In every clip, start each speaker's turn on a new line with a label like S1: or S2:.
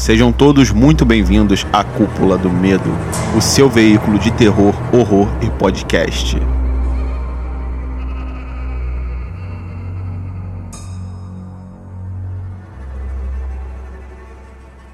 S1: Sejam todos muito bem-vindos à Cúpula do Medo, o seu veículo de terror, horror e podcast.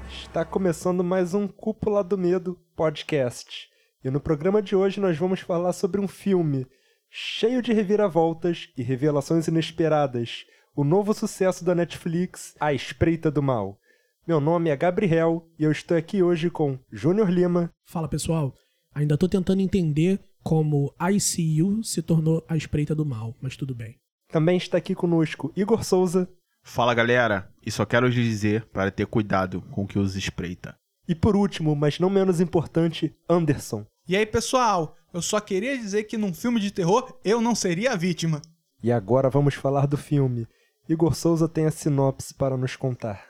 S2: Está começando mais um Cúpula do Medo podcast. E no programa de hoje nós vamos falar sobre um filme cheio de reviravoltas e revelações inesperadas. O novo sucesso da Netflix, A Espreita do Mal. Meu nome é Gabriel e eu estou aqui hoje com Júnior Lima.
S3: Fala pessoal, ainda estou tentando entender como ICU se tornou a espreita do mal, mas tudo bem.
S2: Também está aqui conosco Igor Souza.
S1: Fala galera, e só quero lhes dizer para ter cuidado com o que os espreita.
S2: E por último, mas não menos importante, Anderson.
S4: E aí pessoal, eu só queria dizer que num filme de terror eu não seria a vítima.
S2: E agora vamos falar do filme. Igor Souza tem a sinopse para nos contar.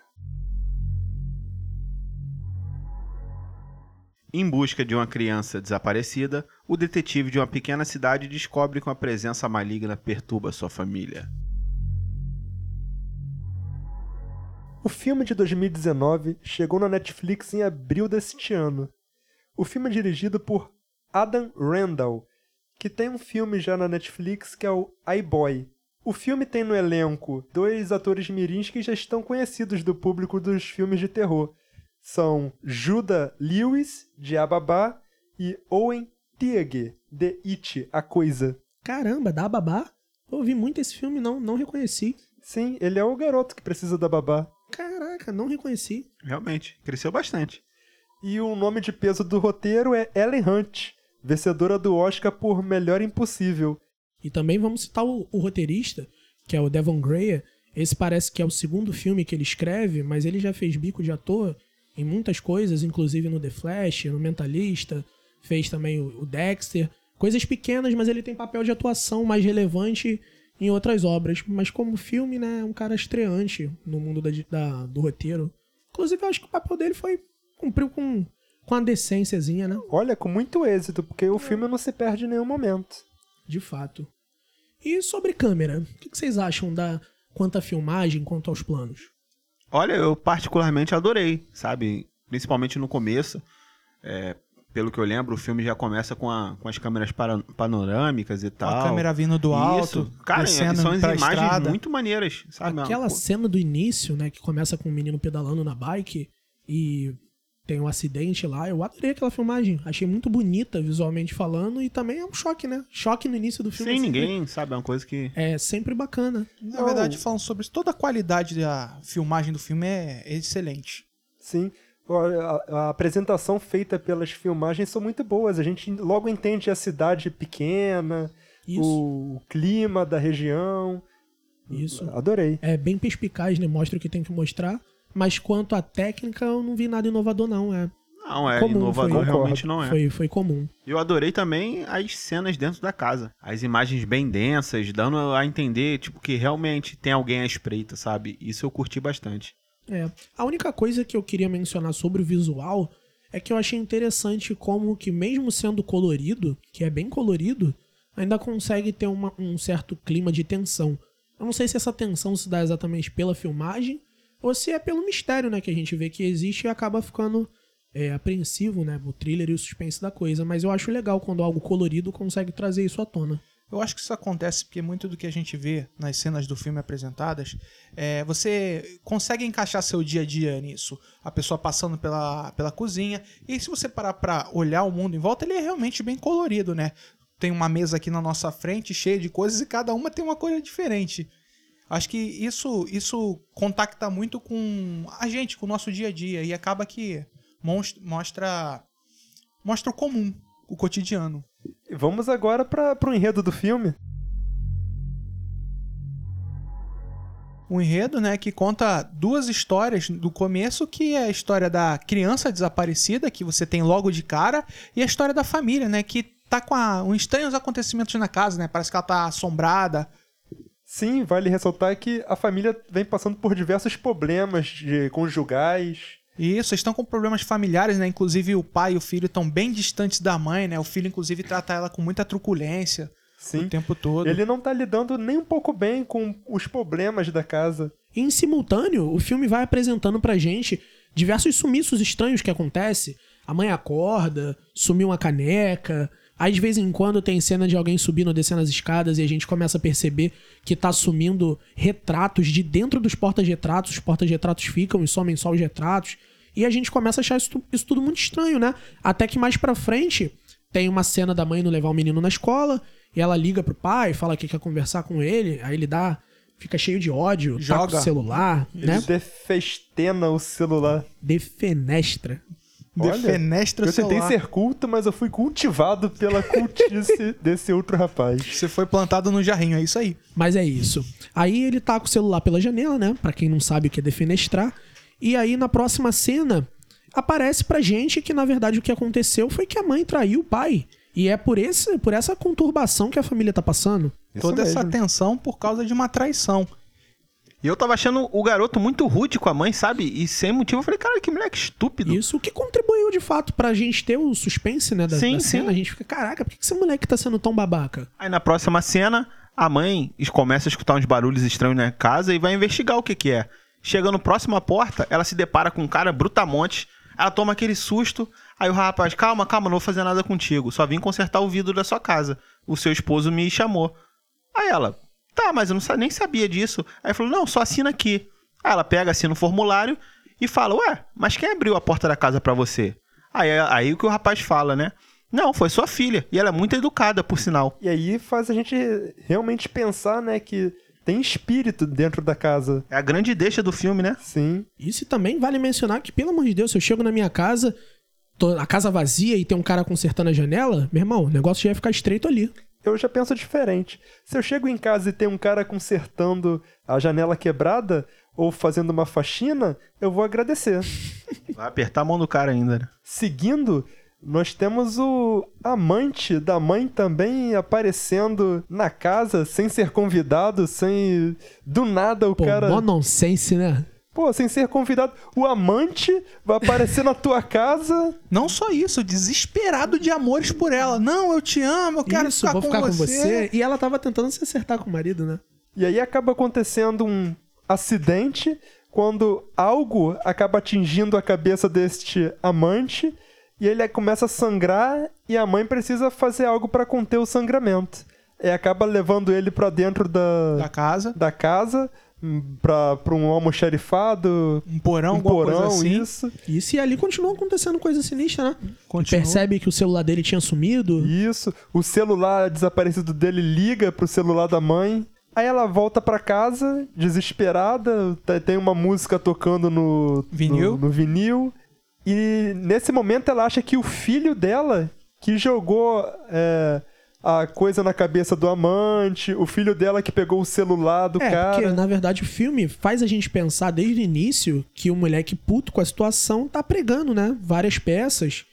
S1: Em busca de uma criança desaparecida, o detetive de uma pequena cidade descobre que uma presença maligna perturba sua família.
S2: O filme de 2019 chegou na Netflix em abril deste ano. O filme é dirigido por Adam Randall, que tem um filme já na Netflix que é o iBoy. O filme tem no elenco dois atores mirins que já estão conhecidos do público dos filmes de terror. São Judah Lewis, de Ababá, e Owen Teague, de It, A Coisa.
S3: Caramba, da babá? Eu ouvi muito esse filme, não, não reconheci.
S2: Sim, ele é o garoto que precisa da babá.
S3: Caraca, não reconheci.
S1: Realmente, cresceu bastante.
S2: E o nome de peso do roteiro é Ellen Hunt, vencedora do Oscar por Melhor Impossível.
S3: E também vamos citar o, o roteirista, que é o Devon Grayer. Esse parece que é o segundo filme que ele escreve, mas ele já fez bico de ator em muitas coisas, inclusive no The Flash, no Mentalista, fez também o, Dexter. Coisas pequenas, mas ele tem papel de atuação mais relevante em outras obras. Mas como filme, né, é um cara estreante no mundo da, da, do roteiro. Inclusive, eu acho que o papel dele foi. cumpriu com, com a decênciazinha, né?
S2: Olha, com muito êxito, porque o filme não se perde em nenhum momento.
S3: De fato. E sobre câmera, o que vocês acham da quanto à filmagem, quanto aos planos?
S1: Olha, eu particularmente adorei, sabe? Principalmente no começo. É, pelo que eu lembro, o filme já começa com, a, com as câmeras para, panorâmicas e tal.
S4: A câmera vindo do alto,
S1: Isso. Cara,
S4: descendo
S1: são as
S4: pra
S1: imagens
S4: estrada.
S1: muito maneiras, sabe?
S3: Aquela cena do início, né, que começa com o menino pedalando na bike e tem um acidente lá, eu adorei aquela filmagem. Achei muito bonita visualmente falando e também é um choque, né? Choque no início do filme.
S1: Sem
S3: sempre-
S1: ninguém, sabe? É uma coisa que.
S3: É sempre bacana.
S4: Na verdade, falando sobre isso, toda a qualidade da filmagem do filme é excelente.
S2: Sim. A, a apresentação feita pelas filmagens são muito boas. A gente logo entende a cidade pequena,
S3: Isso.
S2: o clima da região.
S3: Isso.
S2: Adorei.
S3: É bem perspicaz, né? Mostra o que tem que mostrar. Mas quanto à técnica, eu não vi nada inovador, não. É,
S1: Não, é
S3: Comum,
S1: inovador,
S3: foi.
S1: realmente não é.
S3: foi, foi comum.
S1: Eu adorei também as cenas dentro da casa. As imagens bem densas, dando a entender, tipo, que realmente tem alguém à espreita, sabe? Isso eu curti bastante.
S3: É. A única coisa que eu queria mencionar sobre o visual é que eu achei interessante como que mesmo sendo colorido, que é bem colorido, ainda consegue ter uma- um certo clima de tensão. Eu não sei se essa tensão se dá exatamente pela filmagem ou se é pelo mistério, né, que a gente vê que existe e acaba ficando é, apreensivo, né, o thriller e o suspense da coisa. Mas eu acho legal quando algo colorido consegue trazer isso à tona.
S4: Eu acho que isso acontece porque muito do que a gente vê nas cenas do filme apresentadas, é, você consegue encaixar seu dia a dia nisso. A pessoa passando pela, pela cozinha. E se você parar pra olhar o mundo em volta, ele é realmente bem colorido, né? Tem uma mesa aqui na nossa frente cheia de coisas e cada uma tem uma cor diferente. Acho que isso, isso contacta muito com a gente, com o nosso dia a dia. E acaba que mostra, mostra o comum, o cotidiano.
S2: E Vamos agora para o enredo do filme.
S4: um enredo, né, que conta duas histórias do começo, que é a história da criança desaparecida, que você tem logo de cara, e a história da família, né, que tá com a, um estranhos acontecimentos na casa, né, parece que ela tá assombrada.
S2: Sim, vale ressaltar que a família vem passando por diversos problemas de conjugais.
S4: E isso, estão com problemas familiares, né, inclusive o pai e o filho estão bem distantes da mãe, né, o filho inclusive trata ela com muita truculência
S2: Sim.
S4: o tempo todo.
S2: Ele não tá lidando nem um pouco bem com os problemas da casa.
S3: Em simultâneo, o filme vai apresentando pra gente diversos sumiços estranhos que acontecem. A mãe acorda, sumiu uma caneca. Aí de vez em quando tem cena de alguém subindo ou descendo as escadas e a gente começa a perceber que tá sumindo retratos de dentro dos porta-retratos. Os porta-retratos ficam e somem só os retratos. E a gente começa a achar isso, isso tudo muito estranho, né? Até que mais pra frente tem uma cena da mãe não levar o menino na escola e ela liga pro pai, fala que quer conversar com ele, aí ele dá, fica cheio de ódio,
S4: Joga.
S3: o celular,
S2: Ele
S3: né?
S2: defestena o celular.
S3: Defenestra.
S2: Olha,
S4: Defenestra o
S2: Eu tentei ser culto, mas eu fui cultivado pela cultice desse outro rapaz.
S4: Você foi plantado no jarrinho, é isso aí.
S3: Mas é isso. Aí ele taca o celular pela janela, né? Pra quem não sabe o que é defenestrar. E aí na próxima cena aparece pra gente que na verdade o que aconteceu foi que a mãe traiu o pai. E é por, esse, por essa conturbação que a família tá passando.
S2: Isso
S4: Toda essa
S2: mesmo.
S4: tensão por causa de uma traição.
S1: E eu tava achando o garoto muito rude com a mãe, sabe? E sem motivo eu falei, cara, que moleque estúpido.
S3: Isso que contribuiu de fato pra gente ter o suspense, né? Da,
S1: Sim,
S3: da
S1: sim.
S3: cena. A gente fica, caraca, por que esse moleque tá sendo tão babaca?
S1: Aí na próxima cena, a mãe começa a escutar uns barulhos estranhos na casa e vai investigar o que que é. Chega no próximo à porta, ela se depara com um cara brutamonte, ela toma aquele susto, aí o rapaz, calma, calma, não vou fazer nada contigo, só vim consertar o vidro da sua casa. O seu esposo me chamou. Aí ela, tá, mas eu não, nem sabia disso. Aí falou, não, só assina aqui. Aí ela pega, assina o formulário e fala, ué, mas quem abriu a porta da casa pra você? Aí, aí o que o rapaz fala, né? Não, foi sua filha. E ela é muito educada, por sinal.
S2: E aí faz a gente realmente pensar, né, que tem espírito dentro da casa.
S1: É a grande deixa do filme, né?
S2: Sim.
S3: Isso também vale mencionar que, pelo amor de Deus, se eu chego na minha casa, tô- a casa vazia e tem um cara consertando a janela, meu irmão, o negócio já ia ficar estreito ali.
S2: Eu já penso diferente. Se eu chego em casa e tem um cara consertando a janela quebrada ou fazendo uma faxina, eu vou agradecer.
S1: Vai apertar a mão do cara ainda, né?
S2: Seguindo, nós temos o amante da mãe também aparecendo na casa sem ser convidado, sem. Do nada o
S3: Pô,
S2: cara.
S3: mó nonsense, né?
S2: Pô, sem ser convidado. O amante vai aparecer na tua casa.
S4: Não só isso, desesperado de amores por ela. Não, eu te amo, eu quero
S3: Isso,
S4: ficar,
S3: vou
S4: com,
S3: ficar com
S4: você.
S3: você. E ela tava tentando se acertar com o marido, né?
S2: E aí acaba acontecendo um acidente quando algo acaba atingindo a cabeça deste amante e ele começa a sangrar e a mãe precisa fazer algo para conter o sangramento. E acaba levando ele para dentro da,
S4: Da casa,
S2: da casa para um almoxarifado,
S4: um porão,
S2: um
S4: alguma
S2: porão,
S4: coisa assim.
S2: isso.
S3: Isso e ali continuou acontecendo coisa sinistra, né?
S4: Continua.
S3: Percebe que o celular dele tinha sumido.
S2: Isso. O celular desaparecido dele liga pro celular da mãe. Aí ela volta pra casa, desesperada. tá- Tem uma música tocando no
S4: Vinil.
S2: No, no vinil. E nesse momento ela acha que o filho dela, que jogou é, a coisa na cabeça do amante, o filho dela que pegou o celular do
S3: É,
S2: cara.
S3: porque na verdade o filme faz a gente pensar desde o início que o moleque puto com a situação tá pregando, né? Várias peças.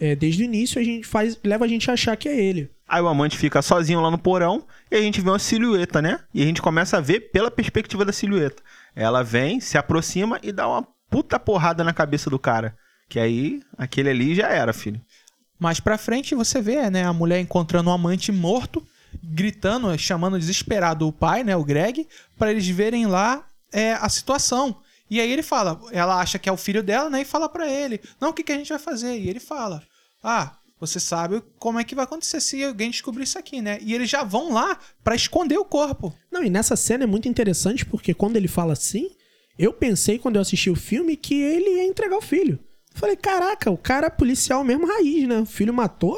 S3: É, desde o início a gente faz, leva a gente a achar que é ele.
S1: Aí o amante fica sozinho lá no porão e a gente vê uma silhueta, né? E a gente começa a ver pela perspectiva da silhueta. Ela vem, se aproxima e dá uma puta porrada na cabeça do cara. Que aí, aquele ali já era, filho.
S4: Mais pra frente você vê, né, a mulher encontrando um amante morto, gritando, chamando desesperado o pai, né, o Greg, pra eles verem lá é, a situação. E aí ele fala, ela acha que é o filho dela, né, e fala pra ele, não, o que, que a gente vai fazer? E ele fala, ah, você sabe como é que vai acontecer se alguém descobrir isso aqui, né? E eles já vão lá pra esconder o corpo.
S3: Não, e nessa cena é muito interessante porque quando ele fala assim, eu pensei quando eu assisti o filme que ele ia entregar o filho. Falei, caraca, o cara é policial mesmo raiz, né? O filho matou,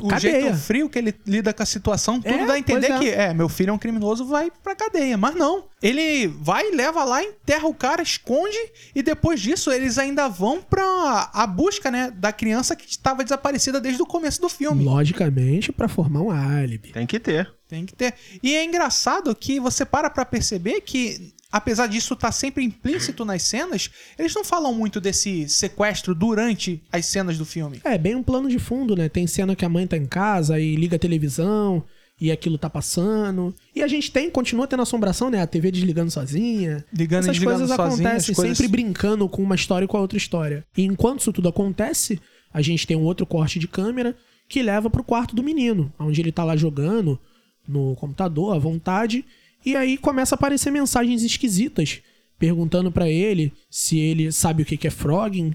S4: O
S3: cadeia.
S4: jeito frio que ele lida com a situação, tudo
S3: É,
S4: dá a entender
S3: é.
S4: que, é, meu filho é um criminoso, vai pra cadeia. Mas não. Ele vai, leva lá, enterra o cara, esconde, e depois disso eles ainda vão pra a busca, né, da criança que estava desaparecida desde o começo do filme.
S3: Logicamente, pra formar um álibi.
S1: Tem que ter.
S4: Tem que ter. E é engraçado que você para pra perceber que, apesar disso estar sempre implícito nas cenas, eles não falam muito desse sequestro durante as cenas do filme.
S3: É, bem um plano de fundo, né? Tem cena que a mãe tá em casa e liga a televisão e aquilo tá passando. E a gente tem, continua tendo assombração, né? A TV desligando sozinha.
S4: Ligando
S3: Essas
S4: desligando
S3: coisas
S4: sozinha,
S3: acontecem,
S4: as coisas-
S3: sempre brincando com uma história e com a outra história. E enquanto isso tudo acontece, a gente tem um outro corte de câmera que leva pro quarto do menino, onde ele tá lá jogando no computador à vontade. E aí começa a aparecer mensagens esquisitas perguntando pra ele se ele sabe o que é frogging.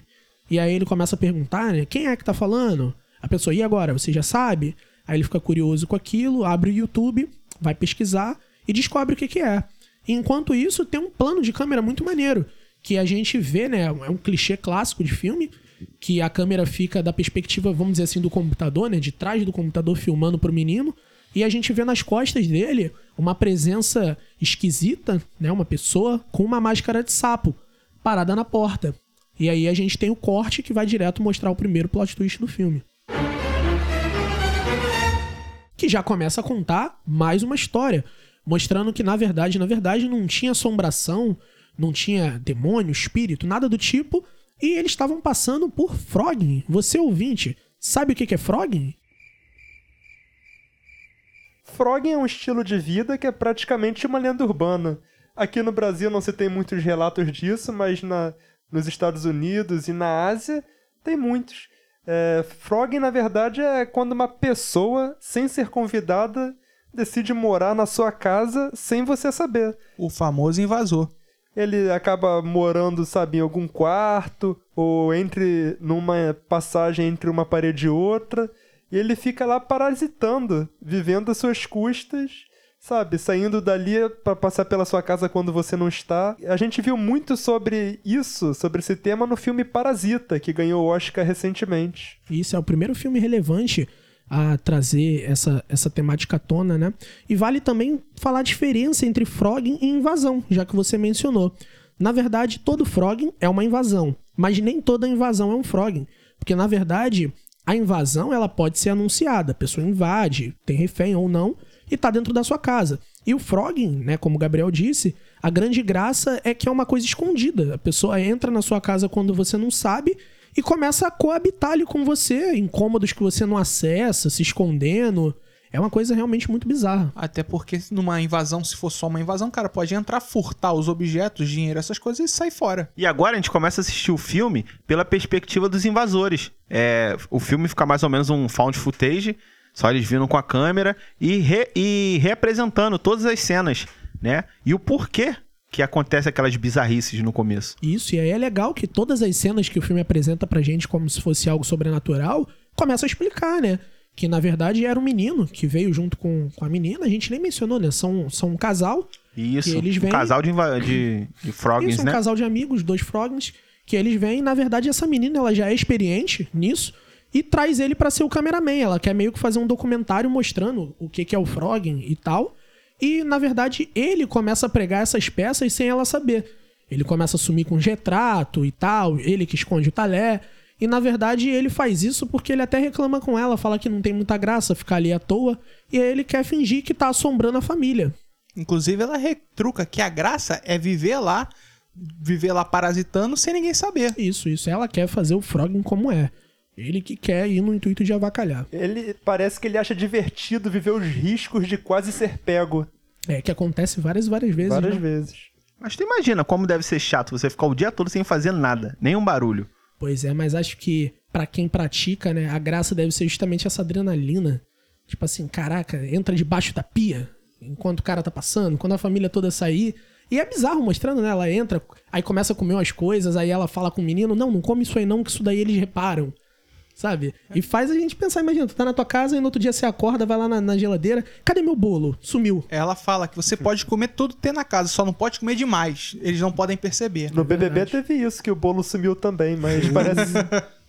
S3: E aí ele começa a perguntar, né? Quem é que tá falando? A pessoa, e agora? Você já sabe? Aí ele fica curioso com aquilo, abre o YouTube, vai pesquisar e descobre o que que é. Enquanto isso, tem um plano de câmera muito maneiro, que a gente vê, né? É um clichê clássico de filme, que a câmera fica da perspectiva, vamos dizer assim, do computador, né? De trás do computador filmando pro menino. E a gente vê nas costas dele uma presença esquisita, né? Uma pessoa com uma máscara de sapo parada na porta. E aí a gente tem o corte que vai direto mostrar o primeiro plot twist do filme. Que já começa a contar mais uma história, mostrando que na verdade, na verdade não tinha assombração, não tinha demônio, espírito, nada do tipo, e eles estavam passando por frogging. Você ouvinte, sabe o que é frogging?
S2: Frogging é um estilo de vida que é praticamente uma lenda urbana. Aqui no Brasil não se tem muitos relatos disso, mas na, nos Estados Unidos e na Ásia tem muitos. É, frogging, na verdade, é quando uma pessoa, sem ser convidada, decide morar na sua casa sem você saber.
S4: O famoso invasor.
S2: Ele acaba morando, sabe, em algum quarto, ou entre numa passagem entre uma parede e outra, e ele fica lá parasitando, vivendo às suas custas, sabe, saindo dali para passar pela sua casa quando você não está. A gente viu muito sobre isso, sobre esse tema no filme Parasita, que ganhou o Oscar recentemente.
S3: Isso é o primeiro filme relevante a trazer essa, essa temática à tona, né? E vale também falar a diferença entre frogging e invasão, já que você mencionou. Na verdade, todo frogging é uma invasão, mas nem toda invasão é um frogging, porque na verdade a invasão ela pode ser anunciada, a pessoa invade, tem refém ou não, e tá dentro da sua casa. E o frogging, né, como o Gabriel disse, a grande graça é que é uma coisa escondida. A pessoa entra na sua casa quando você não sabe e começa a coabitar ali com você, em cômodos que você não acessa, se escondendo. É uma coisa realmente muito bizarra.
S4: Até porque numa invasão, se for só uma invasão, cara, pode entrar, furtar os objetos, dinheiro, essas coisas e sair fora.
S1: E agora a gente começa a assistir o filme pela perspectiva dos invasores. É, o filme fica mais ou menos um found footage, só eles vindo com a câmera e, re, e reapresentando todas as cenas, né? E o porquê que acontece aquelas bizarrices no começo.
S3: Isso, e aí é legal que todas as cenas que o filme apresenta pra gente como se fosse algo sobrenatural, começa a explicar, né? Que na verdade era um menino que veio junto com, com a menina, a gente nem mencionou, né? São, são um casal.
S1: Isso,
S3: que eles
S1: um
S3: vêm...
S1: casal de, de, de froggins,
S3: Isso, um
S1: né?
S3: casal de amigos, dois froggins, que eles vêm, na verdade essa menina ela já é experiente nisso e traz ele pra ser o cameraman. Ela quer meio que fazer um documentário mostrando o que que é o frogging e tal. E na verdade ele começa a pregar essas peças sem ela saber. Ele começa a sumir com retrato e tal, ele que esconde o talher. E na verdade ele faz isso porque ele até reclama com ela, fala que não tem muita graça ficar ali à toa. E aí ele quer fingir que tá assombrando a família.
S4: Inclusive, ela retruca que a graça é viver lá, viver lá parasitando sem ninguém saber.
S3: Isso, isso. Ela quer fazer o frogging como é. Ele que quer ir no intuito de avacalhar.
S2: Ele parece que ele acha divertido viver os riscos de quase ser pego
S3: É, que acontece várias, várias vezes.
S2: várias
S3: né?
S2: vezes.
S1: Mas tu imagina como deve ser chato você ficar o dia todo sem fazer nada, nenhum barulho.
S3: Pois é, mas acho que pra quem pratica, né, a graça deve ser justamente essa adrenalina. Tipo assim, caraca, entra debaixo da pia enquanto o cara tá passando, quando a família toda sair. E é bizarro mostrando, né? Ela entra, aí começa a comer umas coisas, aí ela fala com o menino: Não, não come isso aí não, que isso daí eles reparam. Sabe? E faz a gente pensar, imagina, tu tá na tua casa e no outro dia você acorda, vai lá na, na geladeira, cadê meu bolo? Sumiu.
S4: Ela fala que você pode comer tudo que tem na casa, só não pode comer demais. Eles não podem perceber.
S2: No BBB teve isso, que o bolo sumiu também, mas parece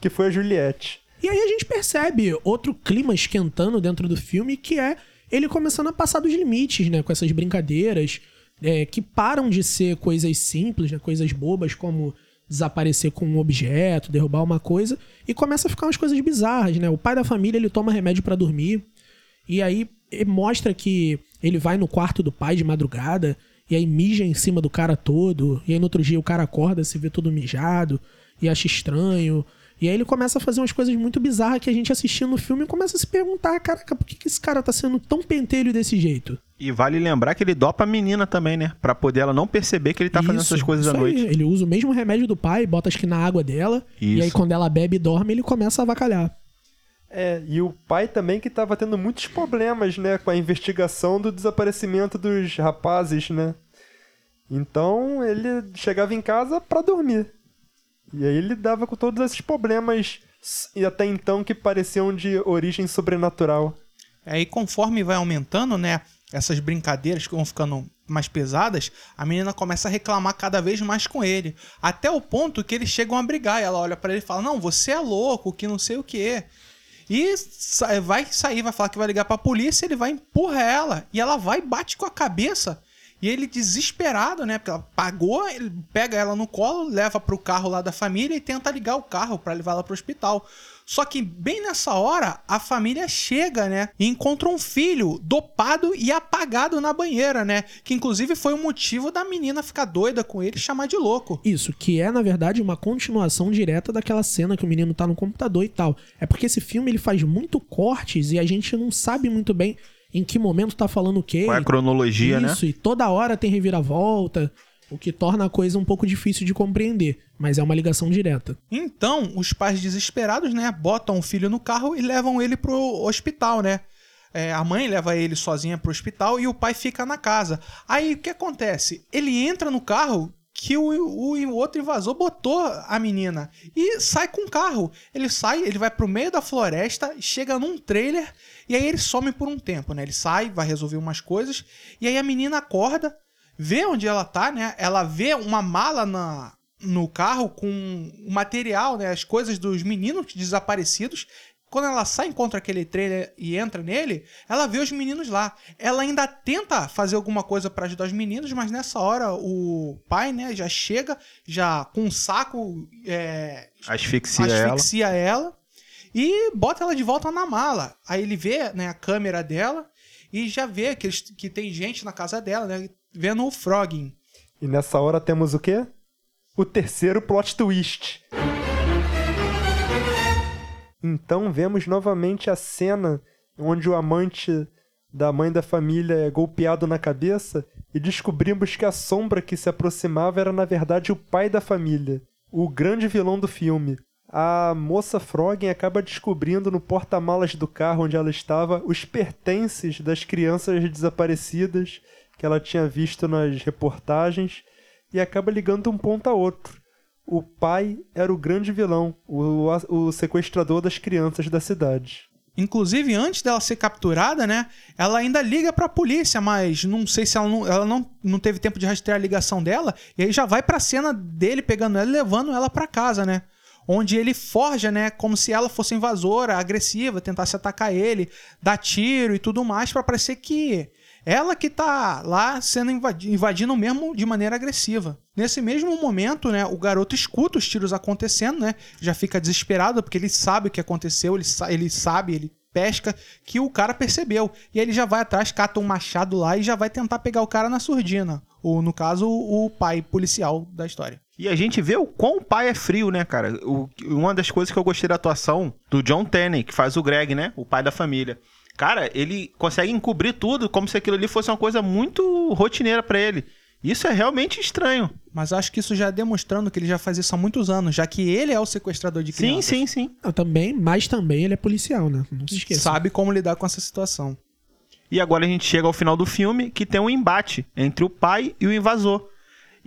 S2: que foi a Juliette.
S3: E aí a gente percebe outro clima esquentando dentro do filme, que é ele começando a passar dos limites, né? Com essas brincadeiras é, que param de ser coisas simples, né? Coisas bobas como desaparecer com um objeto, derrubar uma coisa, e começa a ficar umas coisas bizarras, né? O pai da família, ele toma remédio pra dormir, e aí mostra que ele vai no quarto do pai de madrugada, e aí mija em cima do cara todo, e aí no outro dia o cara acorda, se vê todo mijado, e acha estranho. E aí ele começa a fazer umas coisas muito bizarras que a gente assistindo no filme começa a se perguntar, caraca, por que, que esse cara tá sendo tão pentelho desse jeito?
S1: E vale lembrar que ele dopa a menina também, né? Pra poder ela não perceber que ele tá fazendo
S3: Isso,
S1: essas coisas à
S3: isso aí.
S1: noite.
S3: Ele usa o mesmo remédio do pai, bota acho que na água dela, e aí
S1: Isso.
S3: quando ela bebe e dorme, ele começa a avacalhar.
S2: É, e o pai também que tava tendo muitos problemas, né, com a investigação do desaparecimento dos rapazes, né? Então ele chegava em casa pra dormir. E aí ele lidava com todos esses problemas e até então que pareciam de origem sobrenatural.
S4: Aí conforme vai aumentando, né, essas brincadeiras que vão ficando mais pesadas, a menina começa a reclamar cada vez mais com ele, até o ponto que eles chegam a brigar. E ela olha para ele e fala: "Não, você é louco, que não sei o que". E vai sair, vai falar que vai ligar pra polícia, ele vai empurrar ela e ela vai bate com a cabeça e ele desesperado, né? Porque ela pagou, ele pega ela no colo, leva pro carro lá da família e tenta ligar o carro para levar ela pro hospital. Só que bem nessa hora, a família chega, né? E encontra um filho dopado e apagado na banheira, né? Que inclusive foi o motivo da menina ficar doida com ele e chamar de louco.
S3: Isso, que é na verdade uma continuação direta daquela cena que o menino tá no computador e tal. É porque esse filme ele faz muito cortes e a gente não sabe muito bem em que momento tá falando o quê.
S1: Qual é a cronologia,
S3: Isso,
S1: né?
S3: Isso, e toda hora tem reviravolta, o que torna a coisa um pouco difícil de compreender, mas é uma ligação direta.
S4: Então, os pais desesperados, né, botam o filho no carro e levam ele pro hospital, né? É, a mãe leva ele sozinha pro hospital e o pai fica na casa. Aí o que acontece? Ele entra no carro que o, o, outro invasor botou a menina e sai com o carro. Ele sai, ele vai pro meio da floresta, chega num trailer e aí ele some por um tempo, né? Ele sai, vai resolver umas coisas e aí a menina acorda, vê onde ela tá, né? Ela vê uma mala na, no carro com o material, né? As coisas dos meninos desaparecidos quando ela sai, encontra aquele trailer e entra nele, ela vê os meninos lá. Ela ainda tenta fazer alguma coisa para ajudar os meninos, mas nessa hora o pai, né, já chega, já com um saco. É,
S1: asfixia,
S4: asfixia ela. ela. e bota ela de volta na mala. Aí ele vê né, a câmera dela e já vê que, eles, que tem gente na casa dela, né, vendo o Frogging.
S2: E nessa hora temos o quê? O terceiro plot twist. Então vemos novamente a cena onde o amante da mãe da família é golpeado na cabeça e descobrimos que a sombra que se aproximava era na verdade o pai da família, o grande vilão do filme. A moça Froggen acaba descobrindo no porta-malas do carro onde ela estava os pertences das crianças desaparecidas que ela tinha visto nas reportagens e acaba ligando um ponto a outro o pai era o grande vilão, o, o sequestrador das crianças da cidade.
S4: Inclusive, antes dela ser capturada, né? Ela ainda liga pra polícia, mas não sei se ela não, ela não, não teve tempo de rastrear a ligação dela. E aí já vai pra cena dele pegando ela e levando ela pra casa, né? Onde ele forja, né? Como se ela fosse invasora, agressiva, tentasse atacar ele, dar tiro e tudo mais, para parecer que ela que tá lá sendo invadi invadindo mesmo de maneira agressiva. Nesse mesmo momento, né, o garoto escuta os tiros acontecendo, né? Já fica desesperado porque ele sabe o que aconteceu, ele, sa ele sabe, ele pesca que o cara percebeu. E ele já vai atrás, cata um machado lá e já vai tentar pegar o cara na surdina. Ou, no caso, o pai policial da história.
S1: E a gente vê o quão o pai é frio, né, cara? O, uma das coisas que eu gostei da atuação do John Tenney, que faz o Greg, né? O pai da família. Cara, ele consegue encobrir tudo como se aquilo ali fosse uma coisa muito rotineira para ele. Isso é realmente estranho.
S4: Mas acho que isso já é demonstrando que ele já faz isso há muitos anos, já que ele é o sequestrador de crianças.
S1: Sim, sim, sim.
S3: Ah, também, mas também ele é policial, né? Não se esqueça.
S4: Sabe como lidar com essa situação.
S1: E agora a gente chega ao final do filme que tem um embate entre o pai e o invasor.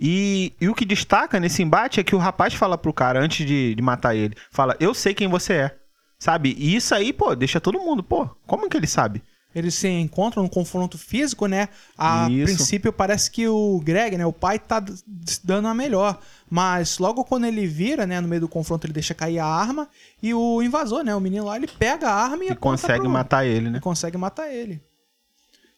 S1: E, e o que destaca nesse embate é que o rapaz fala pro cara, antes de, de matar ele, fala, eu sei quem você é. Sabe? E isso aí, pô, deixa todo mundo, pô, como que ele sabe?
S4: Eles se encontram no confronto físico, né? A isso. princípio parece que o Greg, né, o pai tá dando a melhor, mas logo quando ele vira, né, no meio do confronto ele deixa cair a arma e o invasor, né, o menino lá, ele pega a arma e,
S1: e consegue pro... matar ele, né?
S4: E consegue matar ele.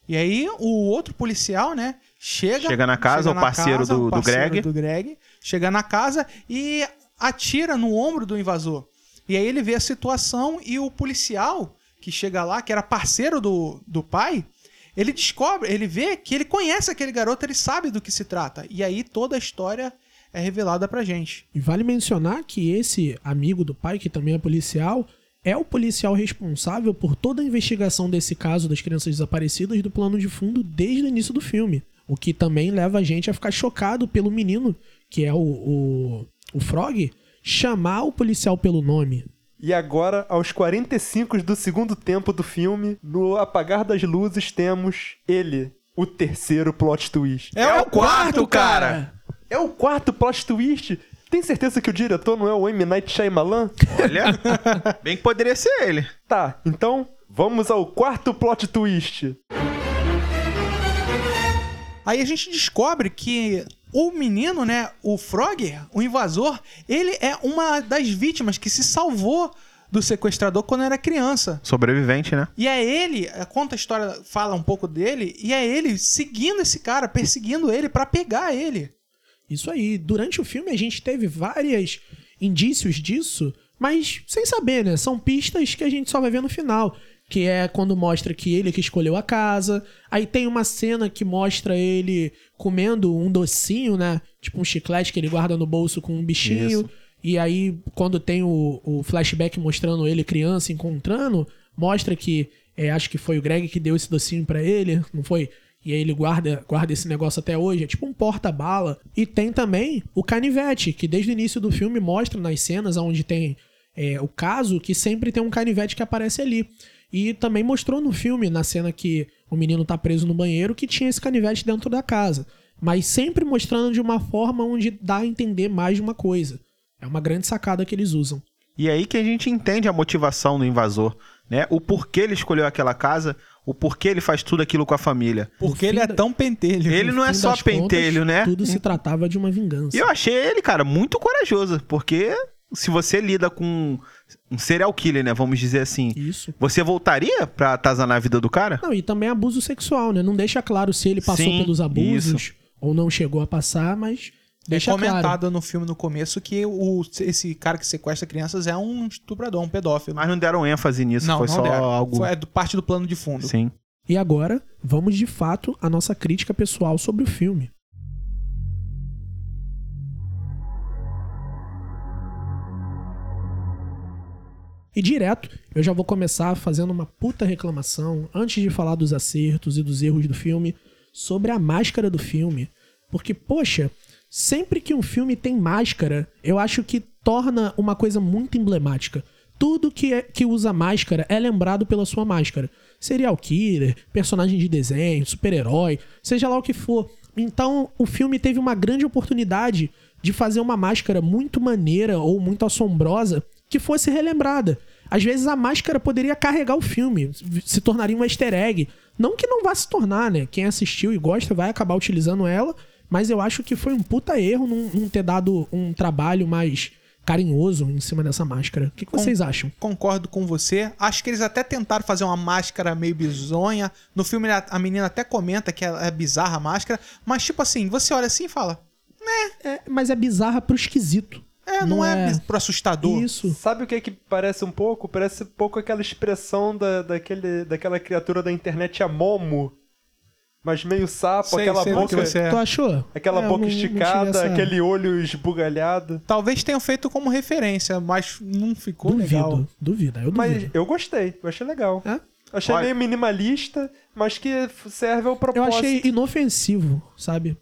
S4: E aí o outro policial, né, chega
S1: chega na casa, chega o parceiro, casa, do, o parceiro do Greg,
S4: do Greg, chega na casa e atira no ombro do invasor. E aí ele vê a situação e o policial que chega lá, que era parceiro do, do pai, ele descobre, ele vê que ele conhece aquele garoto, ele sabe do que se trata. E aí toda a história é revelada pra gente.
S3: E vale mencionar que esse amigo do pai, que também é policial, é o policial responsável por toda a investigação desse caso das crianças desaparecidas do plano de fundo desde o início do filme. O que também leva a gente a ficar chocado pelo menino, que é o, o, o Frog, chamar o policial pelo nome.
S2: E agora, aos 45 do segundo tempo do filme, no apagar das luzes, temos ele, o terceiro plot twist.
S1: É, o quarto, cara!
S2: É o quarto plot twist? Tem certeza que o diretor não é o M. Night Shyamalan?
S1: Olha, bem que poderia ser ele.
S2: Tá, então vamos ao quarto plot twist.
S4: Aí a gente descobre que o menino, né, o Frogger, o invasor, ele é uma das vítimas que se salvou do sequestrador quando era criança.
S1: Sobrevivente, né?
S4: E é ele, conta a história, fala um pouco dele, e é ele seguindo esse cara, perseguindo ele pra pegar ele.
S3: Isso aí. Durante o filme a gente teve vários indícios disso, mas sem saber, né? São pistas que a gente só vai ver no final. Que é quando mostra que ele que escolheu a casa. Aí tem uma cena que mostra ele comendo um docinho, né? Tipo um chiclete que ele guarda no bolso com um bichinho.
S1: Isso.
S3: E aí, quando tem o, o flashback mostrando ele criança encontrando, mostra que é, acho que foi o Greg que deu esse docinho pra ele, não foi? E aí ele guarda, guarda esse negócio até hoje, é tipo um porta-bala. E tem também o canivete, que desde o início do filme mostra nas cenas onde tem é, o caso que sempre tem um canivete que aparece ali. E também mostrou no filme, na cena que o menino tá preso no banheiro, que tinha esse canivete dentro da casa. Mas sempre mostrando de uma forma onde dá a entender mais de uma coisa. É uma grande sacada que eles usam.
S1: E é aí que a gente entende a motivação do invasor, né? O porquê ele escolheu aquela casa, o porquê ele faz tudo aquilo com a família.
S4: Porque
S3: No
S4: ele é
S3: da-
S4: tão pentelho.
S1: Ele não é só pentelho,
S3: contas,
S1: né?
S3: Tudo se tratava de uma vingança.
S1: E eu achei ele, cara, muito corajoso, porque se você lida com um serial killer, né? Vamos dizer assim.
S3: Isso.
S1: Você voltaria pra atazanar a vida do cara?
S3: Não, e também abuso sexual, né? Não deixa claro se ele passou
S1: Sim,
S3: pelos abusos
S1: isso.
S3: ou não chegou a passar, mas
S4: É
S3: deixa
S4: comentado
S3: claro.
S4: no filme no começo que o, esse cara que sequestra crianças é um estuprador, um pedófilo.
S1: Mas não deram ênfase nisso,
S4: não,
S1: foi
S4: não
S1: só
S4: deram.
S1: algo.
S4: Foi é do- parte do plano de fundo.
S1: Sim.
S3: E agora, vamos de fato à nossa crítica pessoal sobre o filme. E direto, eu já vou começar fazendo uma puta reclamação, antes de falar dos acertos e dos erros do filme, sobre a máscara do filme. Porque, poxa, sempre que um filme tem máscara, eu acho que torna uma coisa muito emblemática. Tudo que, é, que usa máscara é lembrado pela sua máscara. Serial killer, personagem de desenho, super-herói, seja lá o que for. Então, o filme teve uma grande oportunidade de fazer uma máscara muito maneira ou muito assombrosa que fosse relembrada. Às vezes a máscara poderia carregar o filme, se tornaria um easter egg. Não que não vá se tornar, né? Quem assistiu e gosta vai acabar utilizando ela, mas eu acho que foi um puta erro não, não ter dado um trabalho mais carinhoso em cima dessa máscara. O que, que vocês acham?
S4: Concordo com você. Acho que eles até tentaram fazer uma máscara meio bizonha. No filme a a menina até comenta que é bizarra a máscara. Mas, tipo assim, você olha assim e fala:
S3: É, mas é bizarra pro esquisito.
S4: É, não, é, bis- pro assustador.
S3: Isso.
S2: Sabe o que que parece um pouco? Parece um pouco aquela expressão da, daquele, daquela criatura da internet, a Momo. Mas meio sapo,
S4: Sei,
S2: aquela
S4: sei
S2: boca...
S4: você é.
S3: Tu achou?
S2: Aquela
S3: É, eu
S2: boca esticada,
S3: essa-
S2: aquele olho esbugalhado.
S4: Talvez tenham feito como referência, mas não ficou
S3: Duvido,
S4: legal.
S3: duvido. Eu
S2: Mas
S3: duvido.
S2: eu gostei, eu achei legal.
S3: É?
S2: Achei
S1: Olha-
S2: meio minimalista, mas que serve ao
S3: Eu
S2: propósito.
S3: achei inofensivo, sabe?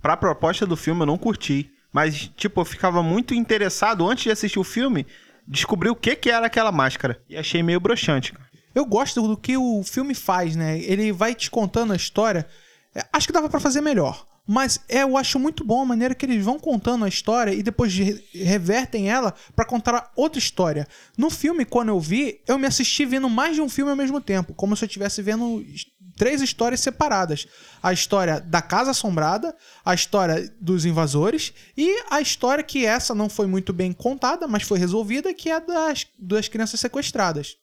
S1: Pra proposta do filme, eu não curti. Mas, tipo, eu ficava muito interessado antes de assistir o filme, descobrir o que que era aquela máscara. E achei meio broxante, cara.
S4: Eu gosto do que o filme faz, né? Ele vai te contando a história. É, Acho que dava pra fazer melhor. Mas é, eu acho muito bom a maneira que eles vão contando a história e depois re- revertem ela pra contar outra história. No filme, quando eu vi, eu me assisti vendo mais de um filme ao mesmo tempo, como se eu estivesse vendo três histórias separadas: a história da Casa Assombrada, a história dos invasores e a história que essa não foi muito bem contada, mas foi resolvida, que é das, das crianças sequestradas.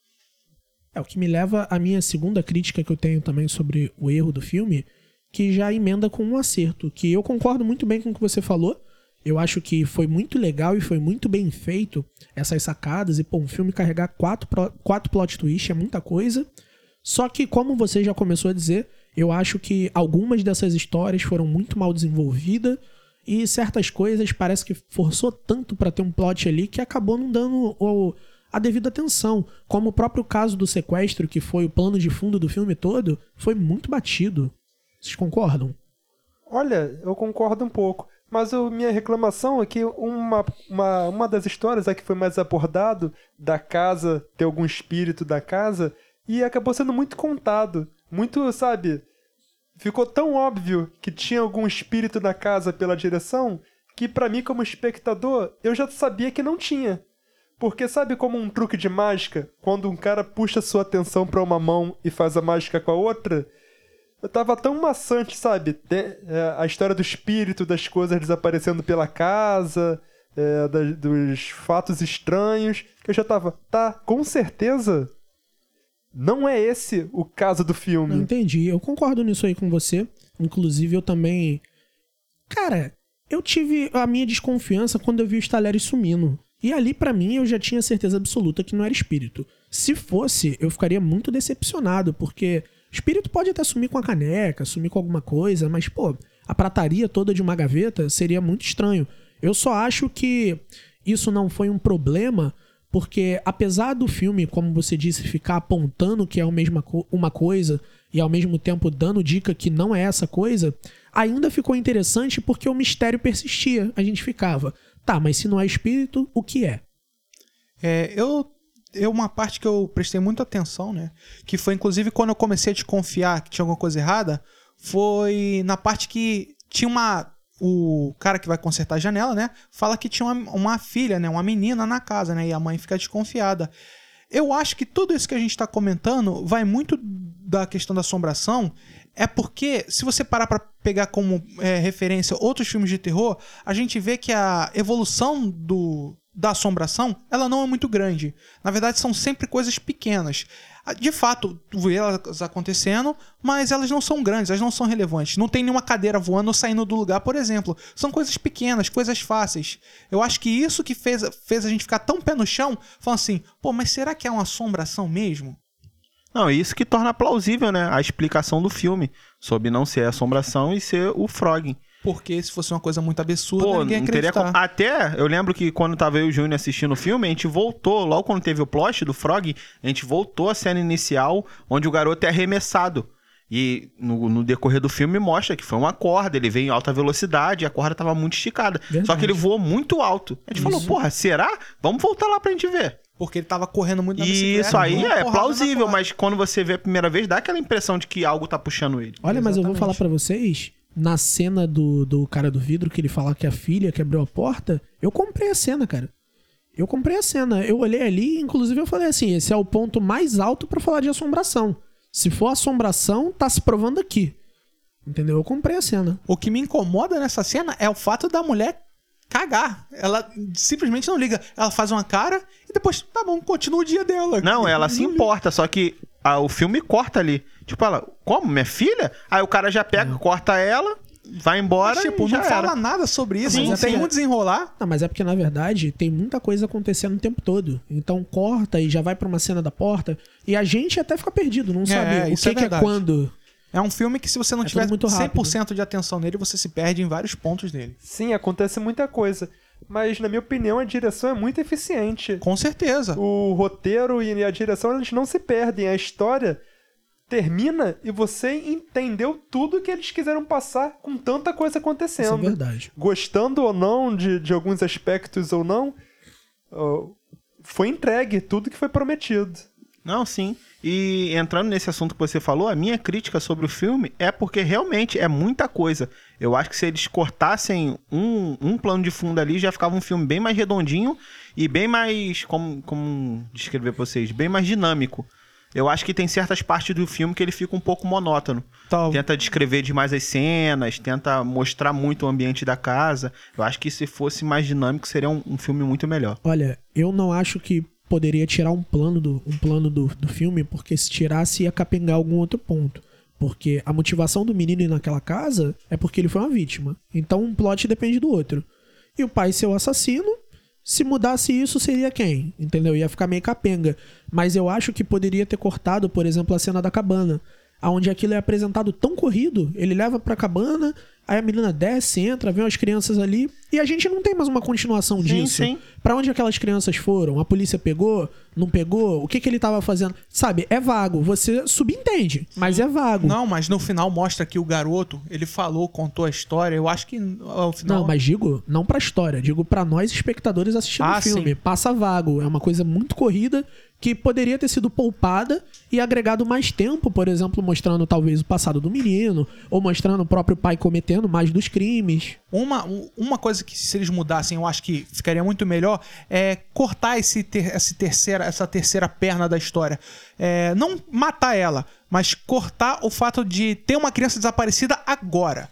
S3: É o que me leva à minha segunda crítica que eu tenho também sobre o erro do filme, que já emenda com um acerto, que eu concordo muito bem com o que você falou. Eu acho que foi muito legal e foi muito bem feito essas sacadas. E, pô, um filme carregar quatro, quatro plot twists é muita coisa. Só que, como você já começou a dizer, eu acho que algumas dessas histórias foram muito mal desenvolvidas e certas coisas parece que forçou tanto pra ter um plot ali que acabou não dando o- a devida atenção. Como o próprio caso do sequestro, que foi o plano de fundo do filme todo, foi muito batido. Vocês concordam?
S2: Olha, eu concordo um pouco. Mas a minha reclamação é que uma, uma, uma das histórias, a que foi mais abordado, da casa, ter algum espírito da casa, e acabou sendo muito contado. Muito, sabe? ficou tão óbvio que tinha algum espírito na casa pela direção que pra mim como espectador eu já sabia que não tinha. Porque sabe como um truque de mágica, quando um cara puxa sua atenção pra uma mão e faz a mágica com a outra? Eu tava tão maçante, sabe? É, a história do espírito, das coisas desaparecendo pela casa, é, dos fatos estranhos, que eu já tava, tá, com certeza não é esse o caso do filme.
S3: entendi. Eu concordo nisso aí com você. Inclusive, eu também. Cara, eu tive a minha desconfiança quando eu vi os talheres sumindo. E ali, pra mim, eu já tinha certeza absoluta que não era espírito. Se fosse, eu ficaria muito decepcionado, porque espírito pode até sumir com a caneca, sumir com alguma coisa, mas, pô, a prataria toda de uma gaveta seria muito estranho. Eu só acho que isso não foi um problema, porque apesar do filme, como você disse, ficar apontando que é uma coisa e ao mesmo tempo dando dica que não é essa coisa, ainda ficou interessante porque o mistério persistia. A gente ficava, tá, mas se não é espírito, o que é?
S4: É, eu, eu uma parte que eu prestei muita atenção, né? Que foi inclusive quando eu comecei a desconfiar que tinha alguma coisa errada, foi na parte que tinha uma o cara que vai consertar a janela, né? Fala que tinha uma, uma filha, né? Uma menina na casa, né? E a mãe fica desconfiada. Eu acho que tudo isso que a gente está comentando vai muito da questão da assombração. É porque, se você parar pra pegar como é, referência outros filmes de terror, a gente vê que a evolução do, da assombração ela não é muito grande. Na verdade, são sempre coisas pequenas. Ah, De fato, tu vê elas acontecendo, mas elas não são grandes, elas não são relevantes. Não tem nenhuma cadeira voando ou saindo do lugar, por exemplo. São coisas pequenas, coisas fáceis. Eu acho que isso que fez, fez a gente ficar tão pé no chão, falando assim, pô, mas será que é uma assombração mesmo?
S1: Não, isso que torna plausível, né? A explicação do filme. Sobre não ser assombração e ser o Frog.
S4: Porque se fosse uma coisa muito absurda,
S1: Pô,
S4: ninguém
S1: teria como... Até, eu lembro que quando tava eu e o Júnior assistindo o filme, a gente voltou, logo quando teve o plot do Frog, a gente voltou à cena inicial, onde o garoto é arremessado. E no, no decorrer do filme mostra que foi uma corda, ele veio em alta velocidade e a corda tava muito esticada.
S3: Verdade.
S1: Só que ele voou muito alto. A gente falou, porra, será? Vamos voltar lá pra gente ver.
S4: Porque ele tava correndo muito na bicicleta.
S1: isso aí é plausível, mas quando você vê a primeira vez, dá aquela impressão de que algo tá puxando ele.
S3: Olha, mas eu vou
S4: Exatamente.
S3: falar pra vocês, na cena do, do cara do vidro, que ele fala que a filha quebrou a porta, eu comprei a cena, cara. Eu comprei a cena. Eu olhei ali, inclusive eu falei assim, esse é o ponto mais alto pra falar de assombração. Se for assombração, tá se provando aqui. Entendeu? Eu comprei a cena.
S4: O que me incomoda nessa cena é o fato da mulher cagar. Ela simplesmente não liga. Ela faz uma cara e depois, tá bom, continua o dia dela.
S1: Não, ela se importa, só que ah, o filme corta ali. Tipo, ela, como? Minha filha? Aí o cara já pega, corta ela, vai embora.
S4: Mas, tipo,
S1: e
S4: não
S1: já
S4: fala
S1: era.
S4: nada sobre isso.
S1: Sim,
S4: não tem um desenrolar.
S3: Não, mas é porque, na verdade, tem muita coisa acontecendo o tempo todo. Então corta e já vai pra uma cena da porta. E a gente até fica perdido, não sabe o
S4: isso
S3: que,
S4: é
S3: que é quando.
S4: É um filme que se você não
S3: É
S4: tiver
S3: muito rápido.
S4: 100% de atenção nele, você se perde em vários pontos dele.
S2: Sim, acontece muita coisa. Mas, na minha opinião, a direção é muito eficiente.
S4: Com certeza.
S2: O roteiro e a direção, eles não se perdem. A história termina e você entendeu tudo que eles quiseram passar com tanta coisa
S3: Isso é
S2: acontecendo.
S3: verdade.
S2: Gostando ou não de, de alguns aspectos ou não, foi entregue tudo que foi prometido.
S1: Não, sim. E entrando nesse assunto que você falou, a minha crítica sobre o filme é porque realmente é muita coisa. Eu acho que se eles cortassem um, um plano de fundo ali, já ficava um filme bem mais redondinho e bem mais. Como, como descrever pra vocês? Bem mais dinâmico. Eu acho que tem certas partes do filme que ele fica um pouco monótono.
S4: Tal-
S1: Tenta descrever demais as cenas, tenta mostrar muito o ambiente da casa. Eu acho que se fosse mais dinâmico, seria um, um filme muito melhor.
S3: Olha, eu não acho que poderia tirar um plano do, um plano do, do filme, porque se tirasse ia capengar algum outro ponto. Porque a motivação do menino ir naquela casa é porque ele foi uma vítima. Então um plot depende do outro. E o pai ser o assassino, se mudasse isso, seria quem? Entendeu? Ia ficar meio capenga. Mas eu acho que poderia ter cortado, por exemplo, a cena da cabana. Onde aquilo é apresentado tão corrido, ele leva pra cabana, aí a menina desce, entra, vê as crianças ali, e a gente não tem mais uma continuação
S1: Sim,
S3: disso.
S1: sim.
S3: Pra onde aquelas crianças foram? A polícia pegou? Não pegou? O que, que ele tava fazendo? Sabe, é vago. Você subentende, mas é vago.
S4: Não, mas no final mostra que o garoto, ele falou, contou a história. Eu acho que ao final.
S3: Não, mas digo, não pra história, digo pra nós espectadores assistindo
S4: Ah,
S3: o filme.
S4: sim.
S3: Passa vago, é uma coisa muito corrida que poderia ter sido poupada e agregado mais tempo, por exemplo, mostrando talvez o passado do menino, ou mostrando o próprio pai cometendo mais dos crimes.
S4: Uma, uma coisa que se eles mudassem, eu acho que ficaria muito melhor, é cortar esse ter, esse terceira, essa terceira perna da história. É, não matar ela, mas cortar o fato de ter uma criança desaparecida agora.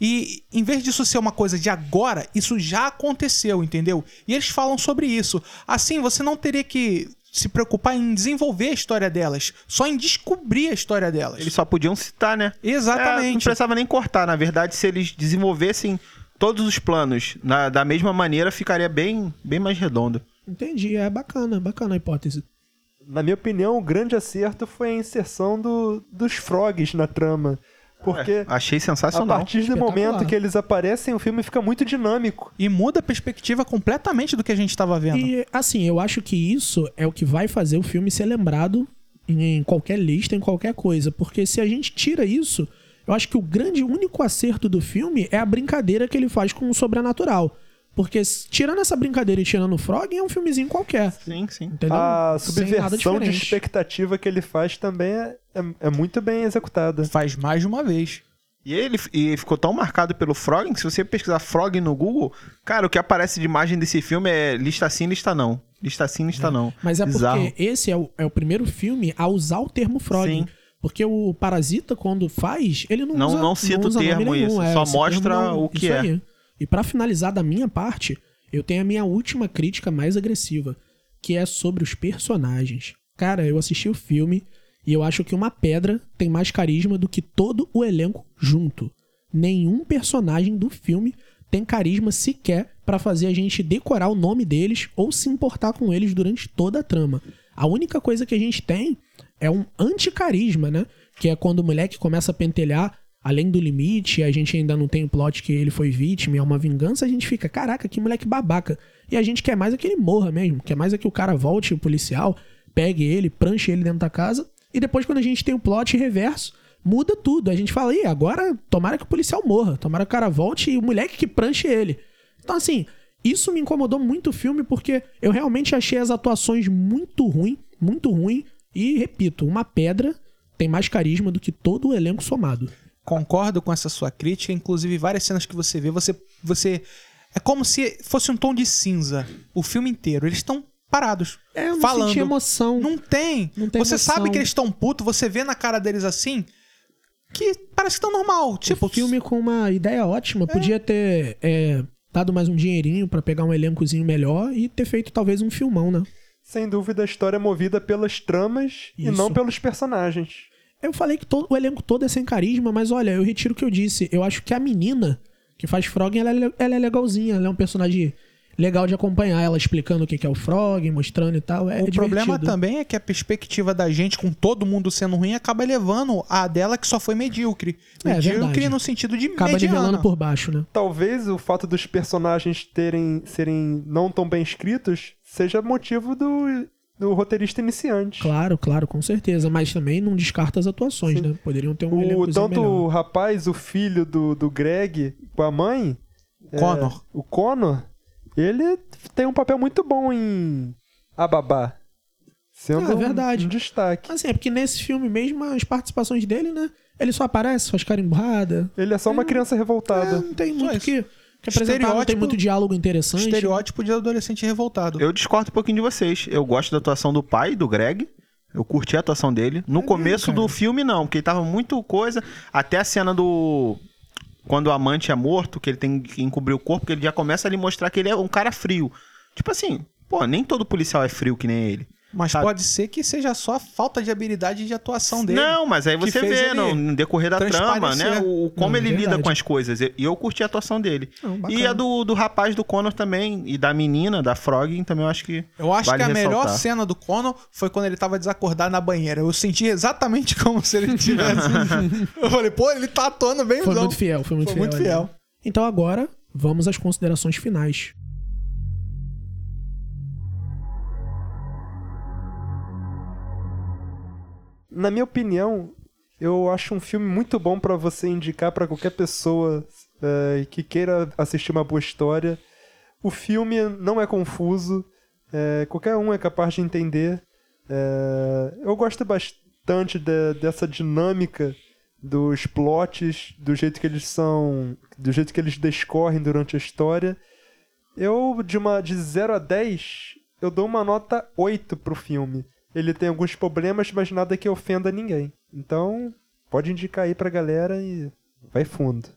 S4: E em vez disso ser uma coisa de agora, isso já aconteceu, entendeu? E eles falam sobre isso. Assim, você não teria que se preocupar em desenvolver a história delas, só em descobrir a história delas.
S1: Eles só podiam citar, né? É, não
S4: Exatamente.
S1: precisava nem cortar. Na verdade, se eles desenvolvessem todos os planos na- da mesma maneira, ficaria bem, bem mais redondo.
S3: Entendi, é bacana, bacana a hipótese.
S2: Na minha opinião, o grande acerto foi a inserção do, dos frogs na trama. Porque
S1: Achei
S2: a
S1: sensacional.
S2: partir do momento que eles aparecem, o filme fica muito dinâmico.
S4: E muda a perspectiva completamente do que a gente estava vendo.
S3: E assim, eu acho que isso é o que vai fazer o filme ser lembrado em qualquer lista, em qualquer coisa. Porque se a gente tira isso, eu acho que o grande único acerto do filme é a brincadeira que ele faz com o sobrenatural. Porque tirando essa brincadeira e tirando o Frog, é um filmezinho qualquer.
S1: Sim, sim.
S3: Entendeu?
S2: A
S3: Sem nada
S2: subversão de expectativa que ele faz também é, é, é muito bem executada.
S4: Faz mais de uma vez.
S1: E ele e ficou tão marcado pelo Frog que se você pesquisar Frog no Google, cara, o que aparece de imagem desse filme é lista sim, lista não. Lista sim, lista não.
S3: Mas é
S1: Bizarro.
S3: porque esse é o, é o primeiro filme a usar o termo Frog.
S1: Sim.
S3: Porque o Parasita, quando faz, ele não,
S1: Não-
S3: usa
S1: não cita o
S3: usa nome
S1: termo
S3: nenhum,
S1: isso,
S3: é,
S1: só mostra
S3: não-
S1: o que
S3: isso
S1: é.
S3: aí. E pra finalizar da minha parte, eu tenho a minha última crítica mais agressiva, que é sobre os personagens. Cara, eu assisti o filme e eu acho que uma pedra tem mais carisma do que todo o elenco junto. Nenhum personagem do filme tem carisma sequer pra fazer a gente decorar o nome deles ou se importar com eles durante toda a trama. A única coisa que a gente tem é um anticarisma, né? Que é quando o moleque começa a pentelhar além do limite, a gente ainda não tem o plot que ele foi vítima, é uma vingança, a gente fica, caraca, que moleque babaca. E a gente quer mais é que ele morra mesmo, quer mais é que o cara volte, o policial, pegue ele, pranche ele dentro da casa, e depois quando a gente tem o plot reverso, muda tudo. A gente fala, ih, agora tomara que o policial morra, tomara que o cara volte e o moleque que pranche ele. Então assim, isso me incomodou muito o filme porque eu realmente achei as atuações muito ruim, muito ruim, e repito, uma pedra tem mais carisma do que todo o elenco somado.
S4: Concordo com essa sua crítica, inclusive várias cenas que você vê, você você é como se fosse um tom de cinza o filme inteiro. Eles estão parados,
S3: É, eu não
S4: falando.
S3: senti emoção.
S4: Não tem.
S3: Não tem
S4: você
S3: emoção.
S4: sabe que eles estão putos, você vê na cara deles assim que parece que estão normal, tipo
S3: o filme com uma ideia ótima. Podia ter é, dado mais um dinheirinho pra pegar um elencozinho melhor e ter feito talvez um filmão, né?
S2: Sem dúvida, a história é movida pelas tramas e
S3: Isso.
S2: não pelos personagens.
S3: Eu falei que todo, o elenco todo é sem carisma, mas olha, eu retiro o que eu disse. Eu acho que a menina que faz Frog, ela, é- ela é legalzinha. Ela é um personagem legal de acompanhar. Ela explicando o que é o Frog, mostrando e tal. É
S4: o problema
S3: divertido.
S4: também é que a perspectiva da gente, com todo mundo sendo ruim, acaba levando a dela que só foi medíocre.
S3: É,
S4: medíocre
S3: verdade.
S4: no sentido de
S3: Acaba
S4: mediana.
S3: nivelando por baixo, né?
S2: Talvez o fato dos personagens terem serem não tão bem escritos seja motivo do, do roteirista iniciante.
S3: Claro, claro, com certeza. Mas também não descarta as atuações, né? Poderiam ter um
S2: O, tanto o rapaz, o filho do, do Greg com a mãe, é,
S4: Connor.
S2: o Connor, ele tem um papel muito bom em Ababá. Sendo
S3: Ah, é
S2: um-
S3: verdade.
S2: um destaque.
S3: Assim, é porque nesse filme mesmo, as participações dele, né? Ele só aparece, faz cara emburrada.
S2: Ele é só uma criança
S3: É,
S2: revoltada.
S3: não tem muito
S4: isso.
S3: que, que apresentar, não tem
S4: Estereótipo-
S3: muito diálogo interessante.
S4: Estereótipo de adolescente revoltado.
S1: Eu discordo um pouquinho de vocês. Eu gosto da atuação do pai, do Greg. Eu curti a atuação dele. No
S3: É
S1: começo
S3: mesmo,
S1: do filme, não, porque ele tava muito coisa. Até a cena do. Quando o amante é morto, que ele tem que encobrir o corpo, que ele já começa a lhe mostrar que ele é um cara frio. Tipo assim, pô, nem todo policial é frio que nem ele.
S4: Mas
S1: Sabe?
S4: pode ser que seja só a falta de habilidade de atuação dele.
S1: Não, mas aí você vê no, no decorrer da trama, né? O, como
S3: Não,
S1: ele
S3: é
S1: lida
S3: verdade.
S1: com as coisas. E e eu curti a atuação dele.
S3: Não,
S1: e a do, do rapaz do Connor também. E da menina, da Frog, também eu acho que.
S4: Eu acho
S1: vale
S4: que a melhor
S1: ressaltar.
S4: cena do Connor foi quando ele tava desacordado na banheira. Eu senti exatamente como se ele tivesse. eu falei, pô, ele tá atuando bem
S3: Foi muito fiel, foi muito
S4: Foi
S3: fiel.
S4: muito fiel.
S3: Então agora, vamos às considerações finais.
S2: Na minha opinião, eu acho um filme muito bom pra você indicar pra qualquer pessoa é, que queira assistir uma boa história. O filme não é confuso, é, qualquer um é capaz de entender. É, eu gosto bastante de- dessa dinâmica dos plots, do jeito que eles são, do jeito que eles descorrem durante a história. Eu, de uma de 0 a 10, eu dou uma nota 8 pro filme. Ele tem alguns problemas, mas nada que ofenda ninguém. Então, pode indicar aí pra galera e vai fundo.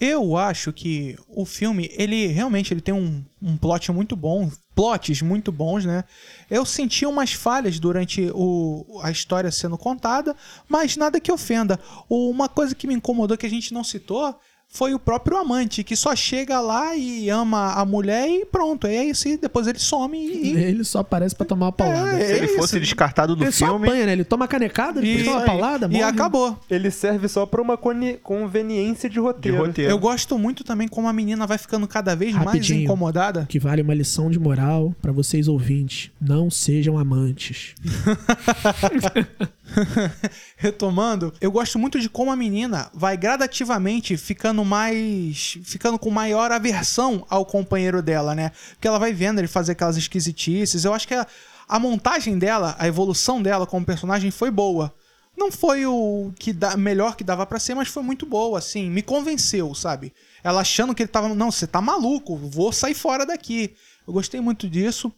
S4: Eu acho que o filme, ele realmente ele tem um, um plot muito bom, plots muito bons, né? Eu senti umas falhas durante o, a história sendo contada, mas nada que ofenda. Uma coisa que me incomodou que a gente não citou foi o próprio amante, que só chega lá e ama a mulher e pronto. É isso, e depois ele some e. e-
S3: Ele só aparece pra tomar uma paulada.
S4: É,
S1: Se ele
S4: isso.
S1: fosse descartado do
S3: ele
S1: filme,
S3: apanha, né? Ele toma canecada, depois
S4: Isso
S3: toma
S4: aí.
S3: paulada,
S4: e
S3: morre.
S4: acabou.
S2: Ele serve só pra uma conveniência de
S1: de
S2: roteiro.
S1: roteiro.
S4: Eu gosto muito também como a menina vai ficando cada vez mais
S3: Rapidinho.
S4: incomodada.
S3: Que vale uma lição de moral pra vocês ouvintes. Não sejam amantes.
S4: retomando, eu gosto muito de como a menina vai gradativamente ficando mais. ficando com maior aversão ao companheiro dela, né? Porque ela vai vendo ele fazer aquelas esquisitices. Eu acho que a, a montagem dela, a evolução dela como personagem foi boa. Não foi o que dá, melhor que dava pra ser, mas foi muito boa, assim. Me convenceu, sabe? Ela achando que ele tava. Não, você tá maluco, vou sair fora daqui. Eu gostei muito disso.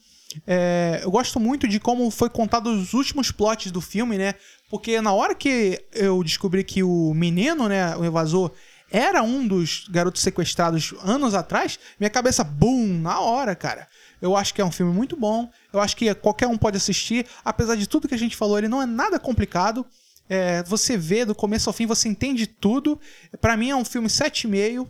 S4: É, eu gosto muito de como foi contado os últimos plots do filme, né? Porque na hora que eu descobri que o menino, né, o invasor, era um dos garotos sequestrados anos atrás, minha cabeça, boom, na hora, cara. Eu acho que é um filme muito bom. Eu acho que qualquer um pode assistir. Apesar de tudo que a gente falou, ele não é nada complicado. É, você vê do começo ao fim, você entende tudo. Pra mim é um filme 7,5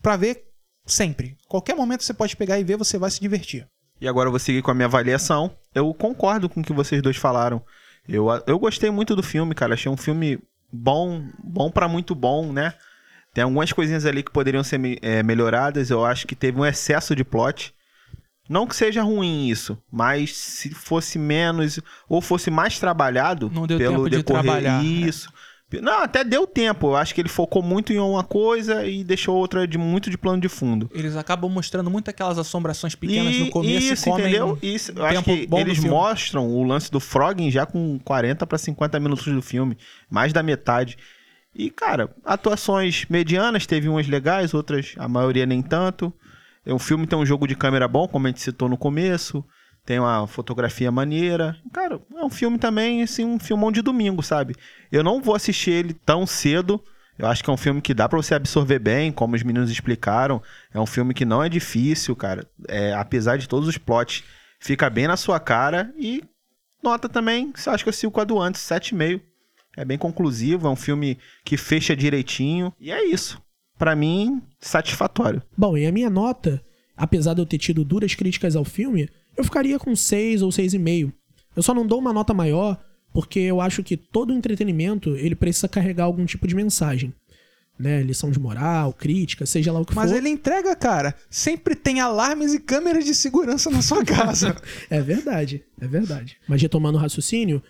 S4: pra ver sempre. Qualquer momento você pode pegar e ver, você vai se divertir.
S1: E agora eu vou seguir com a minha avaliação. Eu concordo com o que vocês dois falaram. Eu, eu gostei muito do filme, cara. Achei um filme bom, bom pra muito bom, né? Tem algumas coisinhas ali que poderiam ser é, melhoradas. Eu acho que teve um excesso de plot. Não que seja ruim isso, mas se fosse menos ou fosse mais trabalhado
S4: Não deu
S1: pelo
S4: tempo de
S1: decorrer
S4: trabalhar, né?
S1: isso. Não, até deu tempo. Eu acho que ele focou muito em uma coisa e deixou outra de muito de plano de fundo.
S4: Eles acabam mostrando muito aquelas assombrações pequenas
S1: E-
S4: no começo
S1: isso,
S4: e
S1: entendeu? Isso, eu acho que eles mostram o lance do Froggen já com 40 para 50 minutos do filme, mais da metade. E, cara, atuações medianas, teve umas legais, outras, a maioria nem tanto. O filme tem um jogo de câmera bom, como a gente citou no começo. Tem uma fotografia maneira. Cara, é um filme também, assim, um filmão de domingo, sabe? Eu não vou assistir ele tão cedo. Eu acho que é um filme que dá pra você absorver bem, como os meninos explicaram. É um filme que não é difícil, cara. É, apesar de todos os plots, fica bem na sua cara. E nota também, acha que eu sigo a do antes, 7,5. É bem conclusivo, é um filme que fecha direitinho. E é isso. Pra mim, satisfatório.
S3: Bom, e a minha nota, apesar de eu ter tido duras críticas ao filme, eu ficaria com 6 ou 6,5. Eu só não dou uma nota maior porque eu acho que todo entretenimento ele precisa carregar algum tipo de mensagem. Né? Lição de moral, crítica, seja lá o que
S4: Mas
S3: for.
S4: ele entrega, cara. Sempre tem alarmes e câmeras de segurança na sua casa.
S3: É verdade, é verdade. Mas retomando o raciocínio,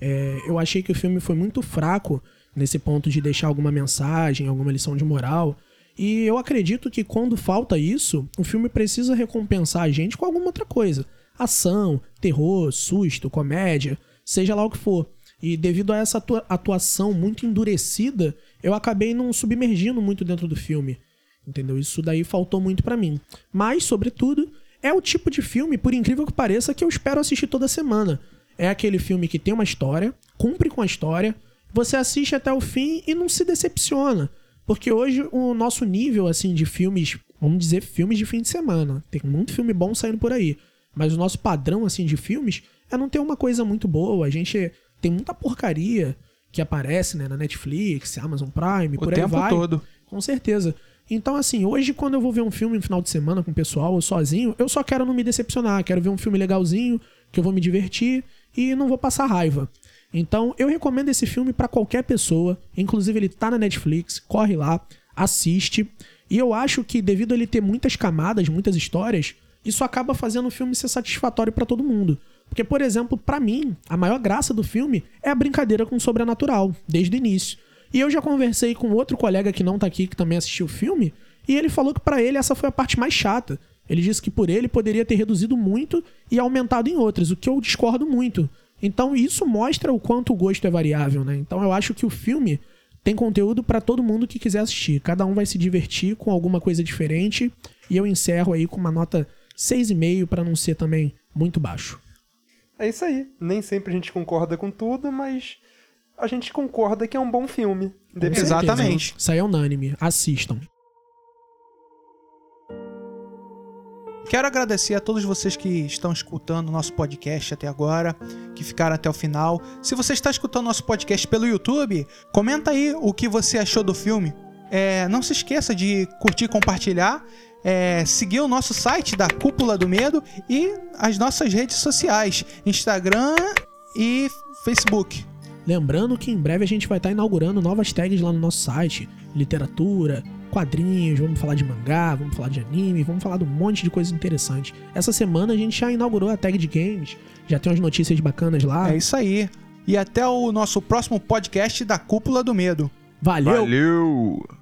S3: é, eu achei que o filme foi muito fraco nesse ponto de deixar alguma mensagem, alguma lição de moral. E eu acredito que quando falta isso, o filme precisa recompensar a gente com alguma outra coisa. Ação, terror, susto, comédia, seja lá o que for. E devido a essa atua- atuação muito endurecida, eu acabei não submergindo muito dentro do filme. Entendeu? Isso daí faltou muito pra mim. Mas, sobretudo, é o tipo de filme, por incrível que pareça, que eu espero assistir toda semana. É aquele filme que tem uma história, cumpre com a história, você assiste até o fim e não se decepciona. Porque hoje o nosso nível assim de filmes, vamos dizer, filmes de fim de semana, tem muito filme bom saindo por aí. Mas o nosso padrão assim de filmes é não ter uma coisa muito boa. A gente tem muita porcaria que aparece né, na Netflix, Amazon Prime,
S4: O
S3: por aí
S4: tempo
S3: vai.
S4: todo.
S3: Com certeza. Então, assim, hoje, quando eu vou ver um filme no final de semana com o pessoal, ou sozinho, eu só quero não me decepcionar. Quero ver um filme legalzinho, que eu vou me divertir e não vou passar raiva. Então, eu recomendo esse filme pra qualquer pessoa. Inclusive, ele tá na Netflix. Corre lá, assiste. E eu acho que, devido a ele ter muitas camadas, muitas histórias, isso acaba fazendo o filme ser satisfatório pra todo mundo. Porque, por exemplo, pra mim, a maior graça do filme é a brincadeira com o sobrenatural, desde o início. E eu já conversei com outro colega que não tá aqui, que também assistiu o filme, e ele falou que pra ele essa foi a parte mais chata. Ele disse que por ele poderia ter reduzido muito e aumentado em outras, o que eu discordo muito. Então isso mostra o quanto o gosto é variável, né? Então eu acho que o filme tem conteúdo para todo mundo que quiser assistir. Cada um vai se divertir com alguma coisa diferente. E eu encerro aí com uma nota 6,5 para não ser também muito baixo.
S2: É isso aí. Nem sempre a gente concorda com tudo, mas a gente concorda que é um bom filme.
S4: Exatamente.
S3: Isso aí é unânime. Assistam.
S4: Quero agradecer a todos vocês que estão escutando o nosso podcast até agora, que ficaram até o final. Se você está escutando nosso podcast pelo YouTube, comenta aí o que você achou do filme. É, não se esqueça de curtir e compartilhar. é, seguir o nosso site da Cúpula do Medo e as nossas redes sociais: Instagram e Facebook.
S3: Lembrando que em breve a gente vai estar inaugurando novas tags lá no nosso site: literatura, quadrinhos, vamos falar de mangá, vamos falar de anime, vamos falar de um monte de coisa interessante. Essa semana a gente já inaugurou a tag de games, já tem umas notícias bacanas lá.
S4: É isso aí. E até o nosso próximo podcast da Cúpula do Medo.
S3: Valeu!
S1: Valeu!